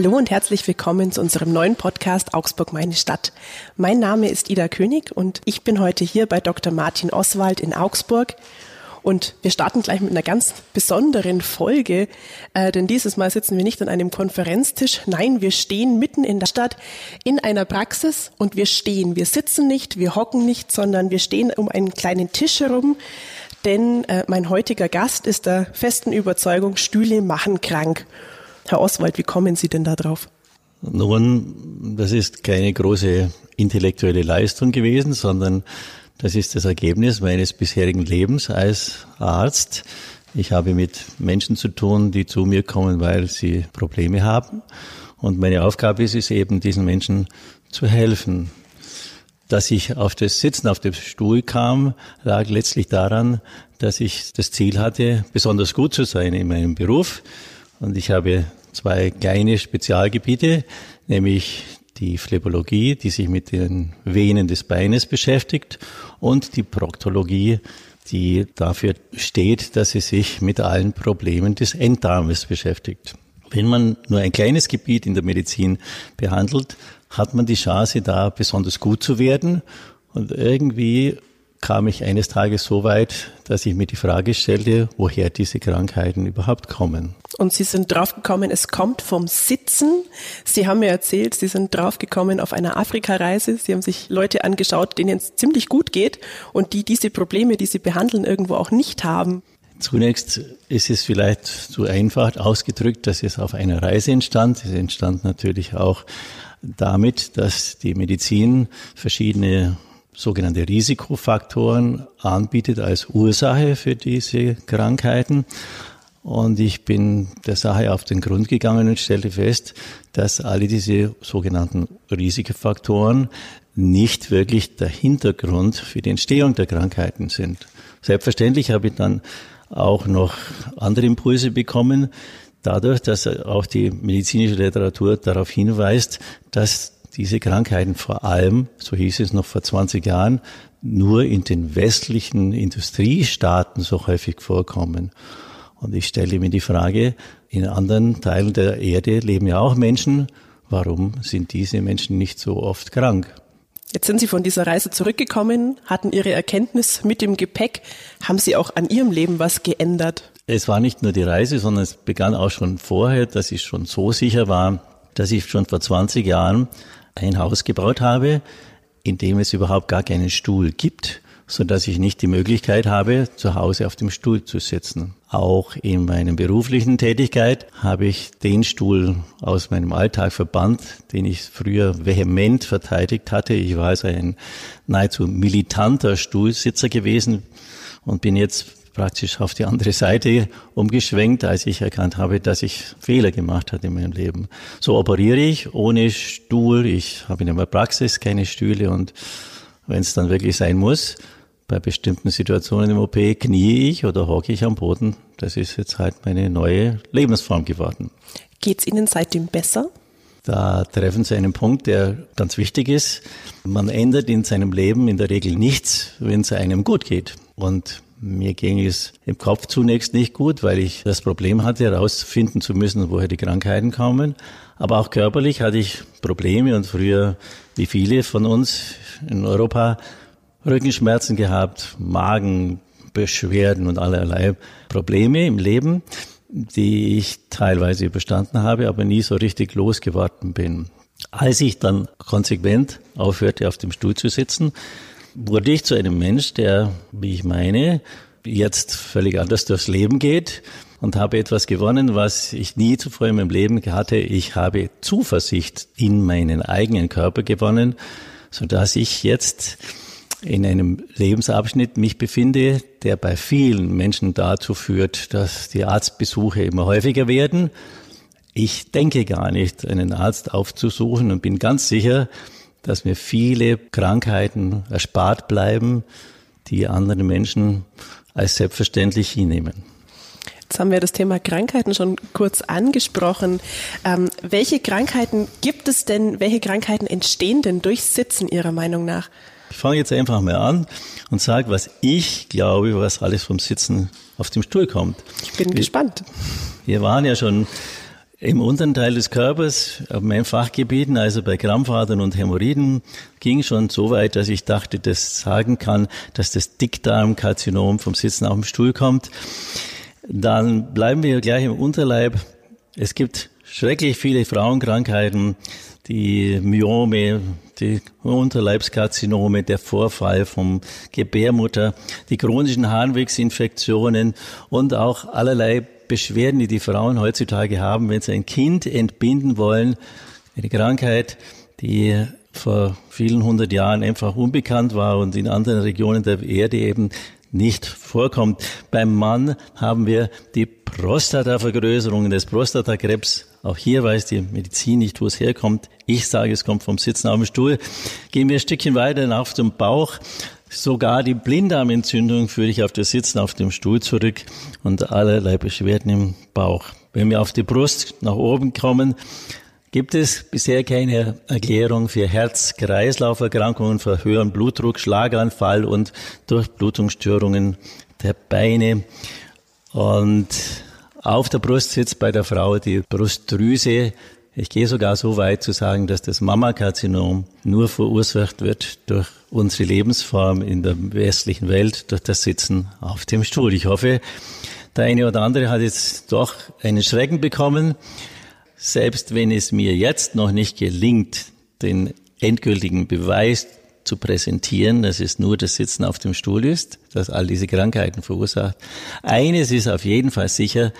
Hallo und herzlich willkommen zu unserem neuen Podcast Augsburg meine Stadt. Mein Name ist Ida König und ich bin heute hier bei Dr. Martin Oswald in Augsburg. Und wir starten gleich mit einer ganz besonderen Folge, äh, denn dieses Mal sitzen wir nicht an einem Konferenztisch. Nein, wir stehen mitten in der Stadt in einer Praxis und wir stehen. Wir sitzen nicht, wir hocken nicht, sondern wir stehen um einen kleinen Tisch herum. Denn äh, mein heutiger Gast ist der festen Überzeugung, Stühle machen krank. Herr Oswald, wie kommen Sie denn da drauf? Nun, das ist keine große intellektuelle Leistung gewesen, sondern das ist das Ergebnis meines bisherigen Lebens als Arzt. Ich habe mit Menschen zu tun, die zu mir kommen, weil sie Probleme haben. Und meine Aufgabe ist es eben, diesen Menschen zu helfen. Dass ich auf das Sitzen auf dem Stuhl kam, lag letztlich daran, dass ich das Ziel hatte, besonders gut zu sein in meinem Beruf. Und ich habe zwei kleine Spezialgebiete, nämlich die Phlebologie, die sich mit den Venen des Beines beschäftigt und die Proktologie, die dafür steht, dass sie sich mit allen Problemen des Enddarmes beschäftigt. Wenn man nur ein kleines Gebiet in der Medizin behandelt, hat man die Chance, da besonders gut zu werden. Und irgendwie kam ich eines Tages so weit, dass ich mir die Frage stellte, woher diese Krankheiten überhaupt kommen. Und Sie sind draufgekommen, es kommt vom Sitzen. Sie haben mir erzählt, Sie sind draufgekommen auf einer Afrikareise. Sie haben sich Leute angeschaut, denen es ziemlich gut geht und die diese Probleme, die Sie behandeln, irgendwo auch nicht haben. Zunächst ist es vielleicht zu einfach ausgedrückt, dass es auf einer Reise entstand. Es entstand natürlich auch damit, dass die Medizin verschiedene sogenannte Risikofaktoren anbietet als Ursache für diese Krankheiten. Und ich bin der Sache auf den Grund gegangen und stellte fest, dass alle diese sogenannten Risikofaktoren nicht wirklich der Hintergrund für die Entstehung der Krankheiten sind. Selbstverständlich habe ich dann auch noch andere Impulse bekommen, dadurch, dass auch die medizinische Literatur darauf hinweist, dass diese Krankheiten vor allem, so hieß es noch vor 20 Jahren, nur in den westlichen Industriestaaten so häufig vorkommen. Und ich stelle mir die Frage, in anderen Teilen der Erde leben ja auch Menschen, warum sind diese Menschen nicht so oft krank? Jetzt sind Sie von dieser Reise zurückgekommen, hatten Ihre Erkenntnis mit dem Gepäck. Haben Sie auch an Ihrem Leben was geändert? Es war nicht nur die Reise, sondern es begann auch schon vorher, dass ich schon so sicher war, dass ich schon vor 20 Jahren ein Haus gebaut habe, in dem es überhaupt gar keinen Stuhl gibt, so dass ich nicht die Möglichkeit habe, zu Hause auf dem Stuhl zu sitzen. Auch in meiner beruflichen Tätigkeit habe ich den Stuhl aus meinem Alltag verbannt, den ich früher vehement verteidigt hatte. Ich war also ein nahezu militanter Stuhlsitzer gewesen und bin jetzt praktisch auf die andere Seite umgeschwenkt, als ich erkannt habe, dass ich Fehler gemacht hatte in meinem Leben. So operiere ich ohne Stuhl. Ich habe in der Praxis keine Stühle und wenn es dann wirklich sein muss, bei bestimmten Situationen im OP knie ich oder hocke ich am Boden. Das ist jetzt halt meine neue Lebensform geworden. Geht's Ihnen seitdem besser? Da treffen Sie einen Punkt, der ganz wichtig ist. Man ändert in seinem Leben in der Regel nichts, wenn es einem gut geht. Und mir ging es im Kopf zunächst nicht gut, weil ich das Problem hatte, herausfinden zu müssen, woher die Krankheiten kommen. Aber auch körperlich hatte ich Probleme und früher, wie viele von uns in Europa, Rückenschmerzen gehabt, Magenbeschwerden und allerlei Probleme im Leben, die ich teilweise überstanden habe, aber nie so richtig losgeworden bin. Als ich dann konsequent aufhörte, auf dem Stuhl zu sitzen, wurde ich zu einem Mensch, der, wie ich meine, jetzt völlig anders durchs Leben geht und habe etwas gewonnen, was ich nie zuvor in meinem Leben hatte. Ich habe Zuversicht in meinen eigenen Körper gewonnen, so dass ich jetzt in einem Lebensabschnitt mich befinde, der bei vielen Menschen dazu führt, dass die Arztbesuche immer häufiger werden. Ich denke gar nicht, einen Arzt aufzusuchen und bin ganz sicher, dass mir viele Krankheiten erspart bleiben, die andere Menschen als selbstverständlich hinnehmen. Jetzt haben wir das Thema Krankheiten schon kurz angesprochen. Ähm, welche Krankheiten gibt es denn? Welche Krankheiten entstehen denn durch Sitzen Ihrer Meinung nach? Ich fange jetzt einfach mal an und sage, was ich glaube, was alles vom Sitzen auf dem Stuhl kommt. Ich bin wir, gespannt. Wir waren ja schon Im unteren Teil des Körpers, auf meinen Fachgebieten, also bei Krampfadern und Hämorrhoiden, ging schon so weit, dass ich dachte, das sagen kann, dass das Dickdarmkarzinom vom Sitzen auf dem Stuhl kommt. Dann bleiben wir gleich im Unterleib. Es gibt schrecklich viele Frauenkrankheiten, die Myome, die Unterleibskarzinome, der Vorfall vom Gebärmutter, die chronischen Harnwegsinfektionen und auch allerlei Beschwerden, die die Frauen heutzutage haben, wenn sie ein Kind entbinden wollen. Eine Krankheit, die vor vielen hundert Jahren einfach unbekannt war und in anderen Regionen der Erde eben nicht vorkommt. Beim Mann haben wir die Prostatavergrößerung des Prostatakrebs. Auch hier weiß die Medizin nicht, wo es herkommt. Ich sage, es kommt vom Sitzen auf dem Stuhl. Gehen wir ein Stückchen weiter auf zum Bauch. Sogar die Blinddarmentzündung führe ich auf das Sitzen auf dem Stuhl zurück und allerlei Beschwerden im Bauch. Wenn wir auf die Brust nach oben kommen, gibt es bisher keine Erklärung für Herz-Kreislauf-Erkrankungen, für höheren Blutdruck, Schlaganfall und Durchblutungsstörungen der Beine. Und auf der Brust sitzt bei der Frau die Brustdrüse. Ich gehe sogar so weit zu sagen, dass das Mammakarzinom nur verursacht wird durch unsere Lebensform in der westlichen Welt, durch das Sitzen auf dem Stuhl. Ich hoffe, der eine oder andere hat jetzt doch einen Schrecken bekommen. Selbst wenn es mir jetzt noch nicht gelingt, den endgültigen Beweis zu präsentieren, dass es nur das Sitzen auf dem Stuhl ist, das all diese Krankheiten verursacht. Eines ist auf jeden Fall sicher,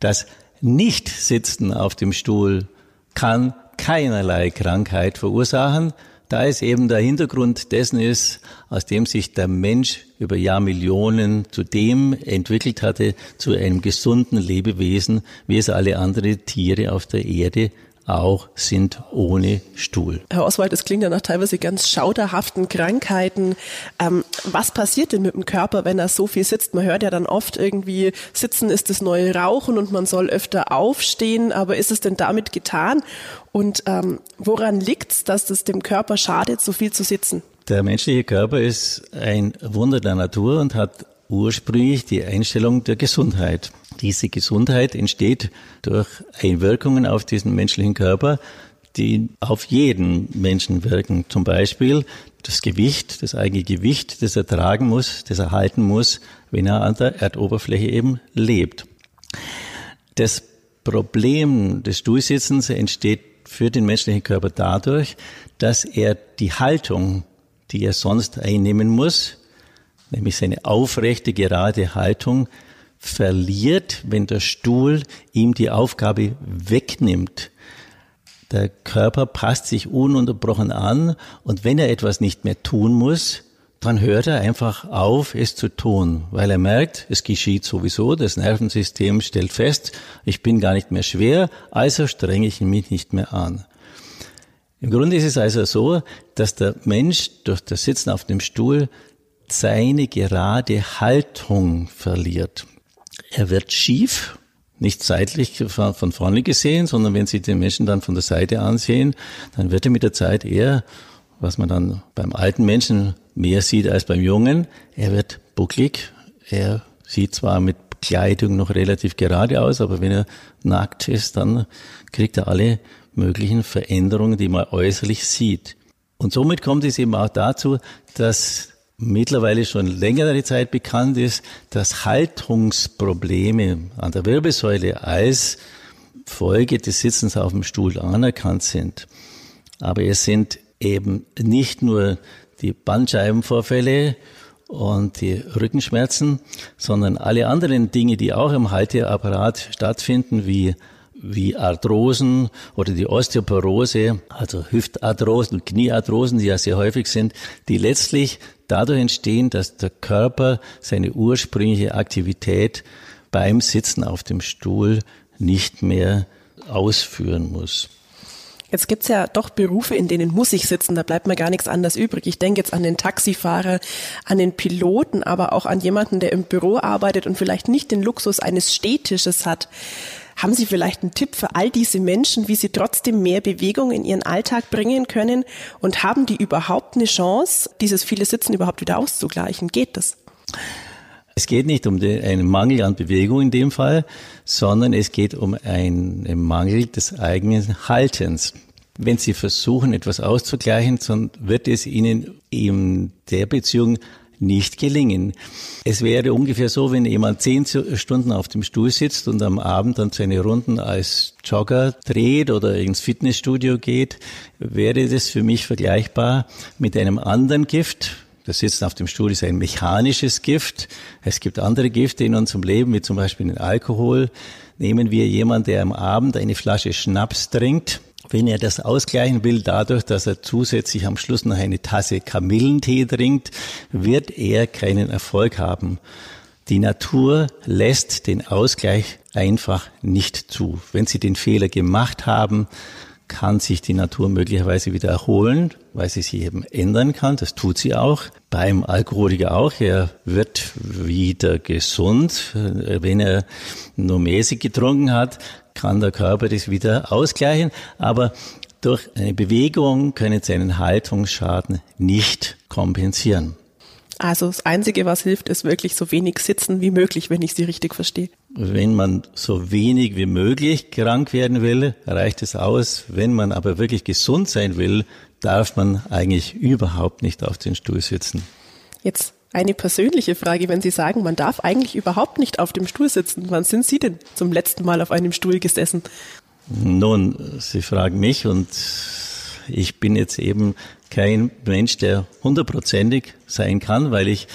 das Nicht-Sitzen auf dem Stuhl kann keinerlei Krankheit verursachen, da es eben der Hintergrund dessen ist, aus dem sich der Mensch über Jahrmillionen zu dem entwickelt hatte, zu einem gesunden Lebewesen, wie es alle anderen Tiere auf der Erde auch sind ohne Stuhl. Herr Oswald, es klingt ja nach teilweise ganz schauderhaften Krankheiten. Ähm, was passiert denn mit dem Körper, wenn er so viel sitzt? Man hört ja dann oft irgendwie, Sitzen ist das neue Rauchen und man soll öfter aufstehen. Aber ist es denn damit getan? Und ähm, woran liegt es, dass das dem Körper schadet, so viel zu sitzen? Der menschliche Körper ist ein Wunder der Natur und hat ursprünglich die Einstellung der Gesundheit. Diese Gesundheit entsteht durch Einwirkungen auf diesen menschlichen Körper, die auf jeden Menschen wirken. Zum Beispiel das Gewicht, das eigene Gewicht, das er tragen muss, das er halten muss, wenn er an der Erdoberfläche eben lebt. Das Problem des Stuhlsitzens entsteht für den menschlichen Körper dadurch, dass er die Haltung, die er sonst einnehmen muss, nämlich seine aufrechte, gerade Haltung, verliert, wenn der Stuhl ihm die Aufgabe wegnimmt. Der Körper passt sich ununterbrochen an und wenn er etwas nicht mehr tun muss, dann hört er einfach auf, es zu tun, weil er merkt, es geschieht sowieso, das Nervensystem stellt fest, ich bin gar nicht mehr schwer, also strenge ich mich nicht mehr an. Im Grunde ist es also so, dass der Mensch durch das Sitzen auf dem Stuhl seine gerade Haltung verliert. Er wird schief, nicht seitlich von vorne gesehen, sondern wenn Sie den Menschen dann von der Seite ansehen, dann wird er mit der Zeit eher, was man dann beim alten Menschen mehr sieht als beim Jungen, er wird bucklig, er sieht zwar mit Kleidung noch relativ gerade aus, aber wenn er nackt ist, dann kriegt er alle möglichen Veränderungen, die man äußerlich sieht. Und somit kommt es eben auch dazu, dass mittlerweile schon längere Zeit bekannt ist, dass Haltungsprobleme an der Wirbelsäule als Folge des Sitzens auf dem Stuhl anerkannt sind. Aber es sind eben nicht nur die Bandscheibenvorfälle und die Rückenschmerzen, sondern alle anderen Dinge, die auch im Halteapparat stattfinden, wie wie Arthrosen oder die Osteoporose, also Hüftarthrosen und Kniearthrosen, die ja sehr häufig sind, die letztlich dadurch entstehen, dass der Körper seine ursprüngliche Aktivität beim Sitzen auf dem Stuhl nicht mehr ausführen muss. Jetzt gibt's ja doch Berufe, in denen muss ich sitzen, da bleibt mir gar nichts anderes übrig. Ich denke jetzt an den Taxifahrer, an den Piloten, aber auch an jemanden, der im Büro arbeitet und vielleicht nicht den Luxus eines Stehtisches hat. Haben Sie vielleicht einen Tipp für all diese Menschen, wie sie trotzdem mehr Bewegung in ihren Alltag bringen können? Und haben die überhaupt eine Chance, dieses viele Sitzen überhaupt wieder auszugleichen? Geht das? Es geht nicht um den, einen Mangel an Bewegung in dem Fall, sondern es geht um einen Mangel des eigenen Haltens. Wenn Sie versuchen, etwas auszugleichen, dann wird es Ihnen in der Beziehung nicht gelingen. Es wäre ungefähr so, wenn jemand zehn Stunden auf dem Stuhl sitzt und am Abend dann seine Runden als Jogger dreht oder ins Fitnessstudio geht, wäre das für mich vergleichbar mit einem anderen Gift. Das Sitzen auf dem Stuhl ist ein mechanisches Gift. Es gibt andere Gifte in unserem Leben, wie zum Beispiel den Alkohol. Nehmen wir jemanden, der am Abend eine Flasche Schnaps trinkt, wenn er das ausgleichen will, dadurch, dass er zusätzlich am Schluss noch eine Tasse Kamillentee trinkt, wird er keinen Erfolg haben. Die Natur lässt den Ausgleich einfach nicht zu. Wenn Sie den Fehler gemacht haben, kann sich die Natur möglicherweise wieder erholen, weil sie sich eben ändern kann. Das tut sie auch. Beim Alkoholiker auch. Er wird wieder gesund. Wenn er nur mäßig getrunken hat, kann der Körper das wieder ausgleichen. Aber durch eine Bewegung können sie einen Haltungsschaden nicht kompensieren. Also das Einzige, was hilft, ist wirklich so wenig sitzen wie möglich, wenn ich Sie richtig verstehe. Wenn man so wenig wie möglich krank werden will, reicht es aus. Wenn man aber wirklich gesund sein will, darf man eigentlich überhaupt nicht auf den Stuhl sitzen. Jetzt eine persönliche Frage, wenn Sie sagen, man darf eigentlich überhaupt nicht auf dem Stuhl sitzen. Wann sind Sie denn zum letzten Mal auf einem Stuhl gesessen? Nun, Sie fragen mich und ich bin jetzt eben kein Mensch, der hundertprozentig sein kann, weil ich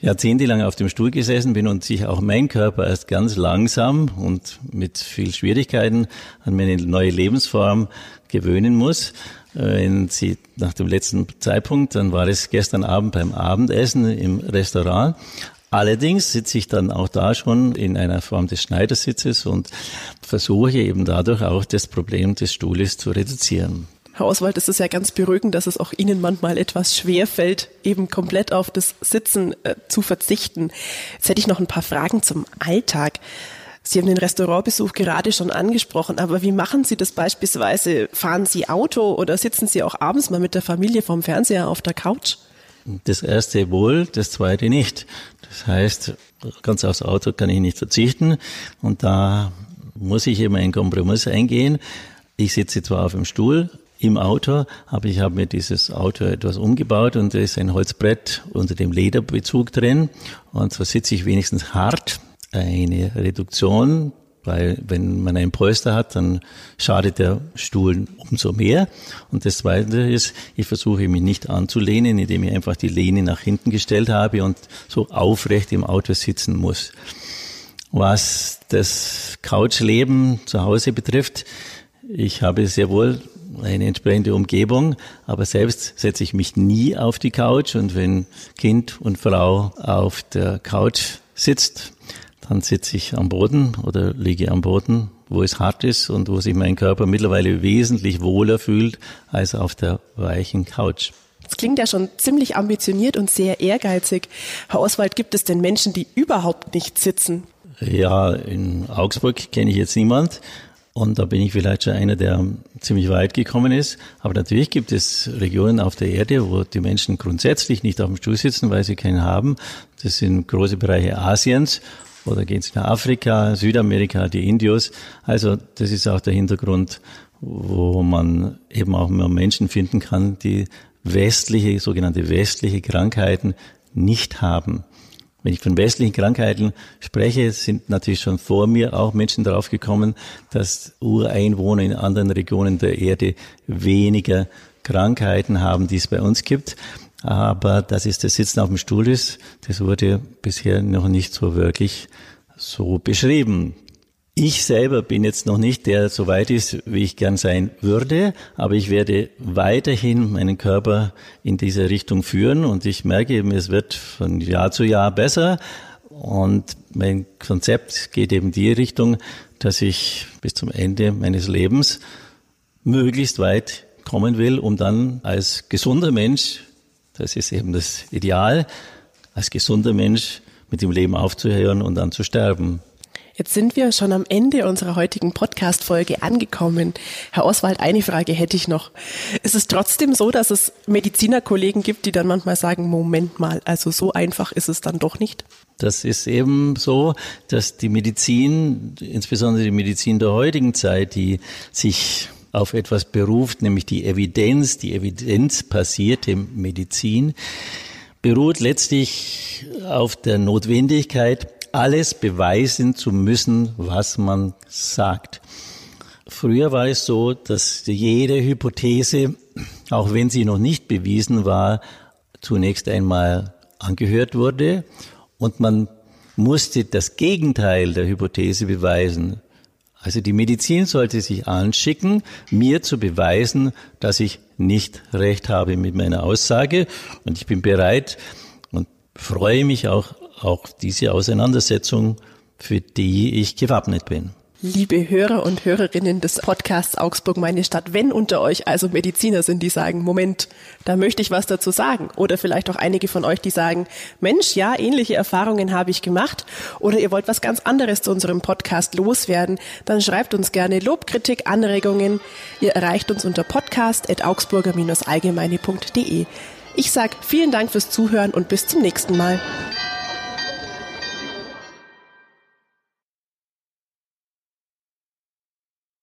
jahrzehntelang auf dem Stuhl gesessen bin und sich auch mein Körper erst ganz langsam und mit viel Schwierigkeiten an meine neue Lebensform gewöhnen muss. Äh, wenn Sie nach dem letzten Zeitpunkt, dann war es gestern Abend beim Abendessen im Restaurant. Allerdings sitze ich dann auch da schon in einer Form des Schneidersitzes und versuche eben dadurch auch das Problem des Stuhles zu reduzieren. Herr Oswald, es ist ja ganz beruhigend, dass es auch Ihnen manchmal etwas schwer fällt, eben komplett auf das Sitzen äh, zu verzichten. Jetzt hätte ich noch ein paar Fragen zum Alltag. Sie haben den Restaurantbesuch gerade schon angesprochen, aber wie machen Sie das beispielsweise? Fahren Sie Auto oder sitzen Sie auch abends mal mit der Familie vorm Fernseher auf der Couch? Das erste wohl, das zweite nicht. Das heißt, ganz aufs Auto kann ich nicht verzichten und da muss ich eben einen Kompromiss eingehen. Ich sitze zwar auf dem Stuhl, im Auto, aber ich habe mir dieses Auto etwas umgebaut und da ist ein Holzbrett unter dem Lederbezug drin und so sitze ich wenigstens hart. Eine Reduktion, weil wenn man einen Polster hat, dann schadet der Stuhl umso mehr. Und das Zweite ist, ich versuche mich nicht anzulehnen, indem ich einfach die Lehne nach hinten gestellt habe und so aufrecht im Auto sitzen muss. Was das Couchleben zu Hause betrifft, ich habe sehr wohl eine entsprechende Umgebung, aber selbst setze ich mich nie auf die Couch und wenn Kind und Frau auf der Couch sitzt, dann sitze ich am Boden oder liege am Boden, wo es hart ist und wo sich mein Körper mittlerweile wesentlich wohler fühlt als auf der weichen Couch. Das klingt ja schon ziemlich ambitioniert und sehr ehrgeizig. Herr Oswald, gibt es denn Menschen, die überhaupt nicht sitzen? Ja, in Augsburg kenne ich jetzt niemand. Und da bin ich vielleicht schon einer, der ziemlich weit gekommen ist. Aber natürlich gibt es Regionen auf der Erde, wo die Menschen grundsätzlich nicht auf dem Stuhl sitzen, weil sie keinen haben. Das sind große Bereiche Asiens oder gehen sie nach Afrika, Südamerika, die Indios. Also das ist auch der Hintergrund, wo man eben auch mehr Menschen finden kann, die westliche, sogenannte westliche Krankheiten nicht haben. Wenn ich von westlichen Krankheiten spreche, sind natürlich schon vor mir auch Menschen darauf gekommen, dass Ureinwohner in anderen Regionen der Erde weniger Krankheiten haben, die es bei uns gibt. Aber dass es das Sitzen auf dem Stuhl ist, das wurde bisher noch nicht so wirklich so beschrieben. Ich selber bin jetzt noch nicht der so weit ist, wie ich gern sein würde, aber ich werde weiterhin meinen Körper in diese Richtung führen und ich merke eben, es wird von Jahr zu Jahr besser und mein Konzept geht eben die Richtung, dass ich bis zum Ende meines Lebens möglichst weit kommen will, um dann als gesunder Mensch, das ist eben das Ideal, als gesunder Mensch mit dem Leben aufzuhören und dann zu sterben. Jetzt sind wir schon am Ende unserer heutigen Podcast-Folge angekommen. Herr Oswald, eine Frage hätte ich noch. Ist es trotzdem so, dass es Medizinerkollegen gibt, die dann manchmal sagen, Moment mal, also so einfach ist es dann doch nicht? Das ist eben so, dass die Medizin, insbesondere die Medizin der heutigen Zeit, die sich auf etwas beruft, nämlich die Evidenz, die evidenzbasierte Medizin, beruht letztlich auf der Notwendigkeit, alles beweisen zu müssen, was man sagt. Früher war es so, dass jede Hypothese, auch wenn sie noch nicht bewiesen war, zunächst einmal angehört wurde und man musste das Gegenteil der Hypothese beweisen. Also die Medizin sollte sich anschicken, mir zu beweisen, dass ich nicht recht habe mit meiner Aussage und ich bin bereit und freue mich auch auch diese Auseinandersetzung, für die ich gewappnet bin. Liebe Hörer und Hörerinnen des Podcasts Augsburg meine Stadt, wenn unter euch also Mediziner sind, die sagen, Moment, da möchte ich was dazu sagen. Oder vielleicht auch einige von euch, die sagen, Mensch, ja, ähnliche Erfahrungen habe ich gemacht. Oder ihr wollt was ganz anderes zu unserem Podcast loswerden, dann schreibt uns gerne Lob, Kritik, Anregungen. Ihr erreicht uns unter podcast.augsburger-allgemeine.de. Ich sage vielen Dank fürs Zuhören und bis zum nächsten Mal.